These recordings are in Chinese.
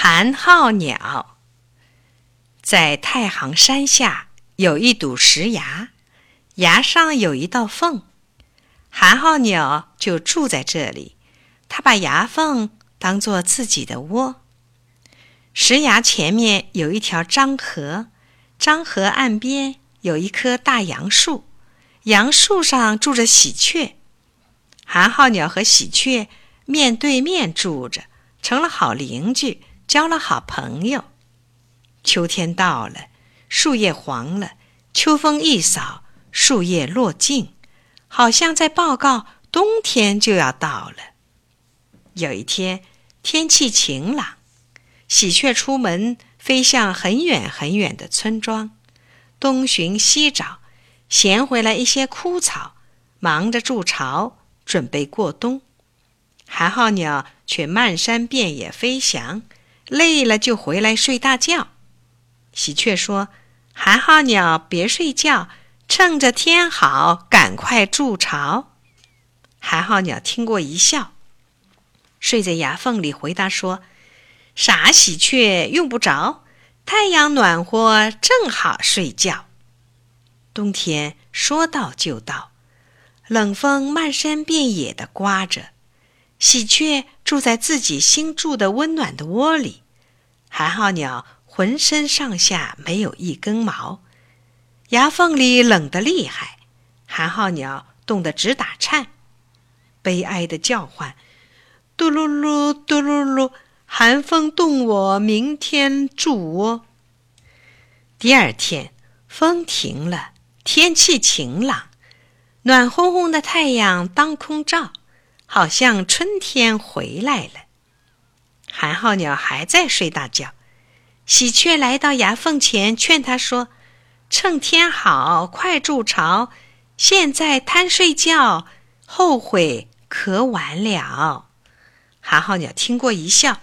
寒号鸟在太行山下有一堵石崖，崖上有一道缝，寒号鸟就住在这里。它把崖缝当做自己的窝。石崖前面有一条漳河，漳河岸边有一棵大杨树，杨树上住着喜鹊。寒号鸟和喜鹊面对面住着，成了好邻居。交了好朋友。秋天到了，树叶黄了，秋风一扫，树叶落尽，好像在报告冬天就要到了。有一天，天气晴朗，喜鹊出门，飞向很远很远的村庄，东寻西找，衔回来一些枯草，忙着筑巢，准备过冬。寒号鸟却漫山遍野飞翔。累了就回来睡大觉。喜鹊说：“寒号鸟，别睡觉，趁着天好，赶快筑巢。”寒号鸟听过一笑，睡在崖缝里，回答说：“傻喜鹊，用不着。太阳暖和，正好睡觉。”冬天说到就到，冷风漫山遍野的刮着。喜鹊住在自己新筑的温暖的窝里，寒号鸟浑身上下没有一根毛，牙缝里冷得厉害，寒号鸟冻得直打颤，悲哀的叫唤：“嘟噜噜，嘟噜噜，寒风冻我明天筑窝。”第二天，风停了，天气晴朗，暖烘烘的太阳当空照。好像春天回来了。寒号鸟还在睡大觉，喜鹊来到崖缝前，劝他说：“趁天好，快筑巢。现在贪睡觉，后悔可晚了。”寒号鸟听过一笑，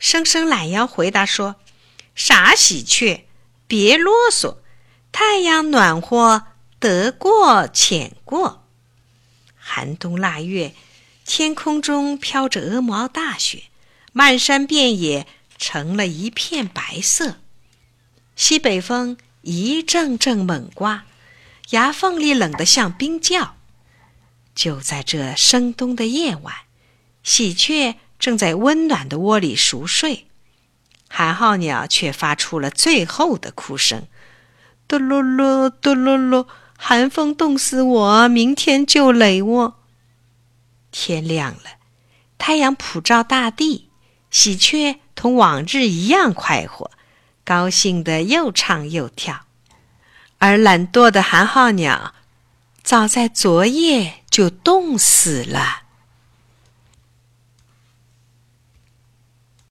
伸伸懒腰，回答说：“傻喜鹊，别啰嗦。太阳暖和，得过且过。寒冬腊月。”天空中飘着鹅毛大雪，漫山遍野成了一片白色。西北风一阵阵猛刮，牙缝里冷得像冰窖。就在这深冬的夜晚，喜鹊正在温暖的窝里熟睡，寒号鸟却发出了最后的哭声：“嘟噜噜，嘟噜噜，寒风冻死我，明天就垒窝。”天亮了，太阳普照大地，喜鹊同往日一样快活，高兴的又唱又跳。而懒惰的寒号鸟，早在昨夜就冻死了。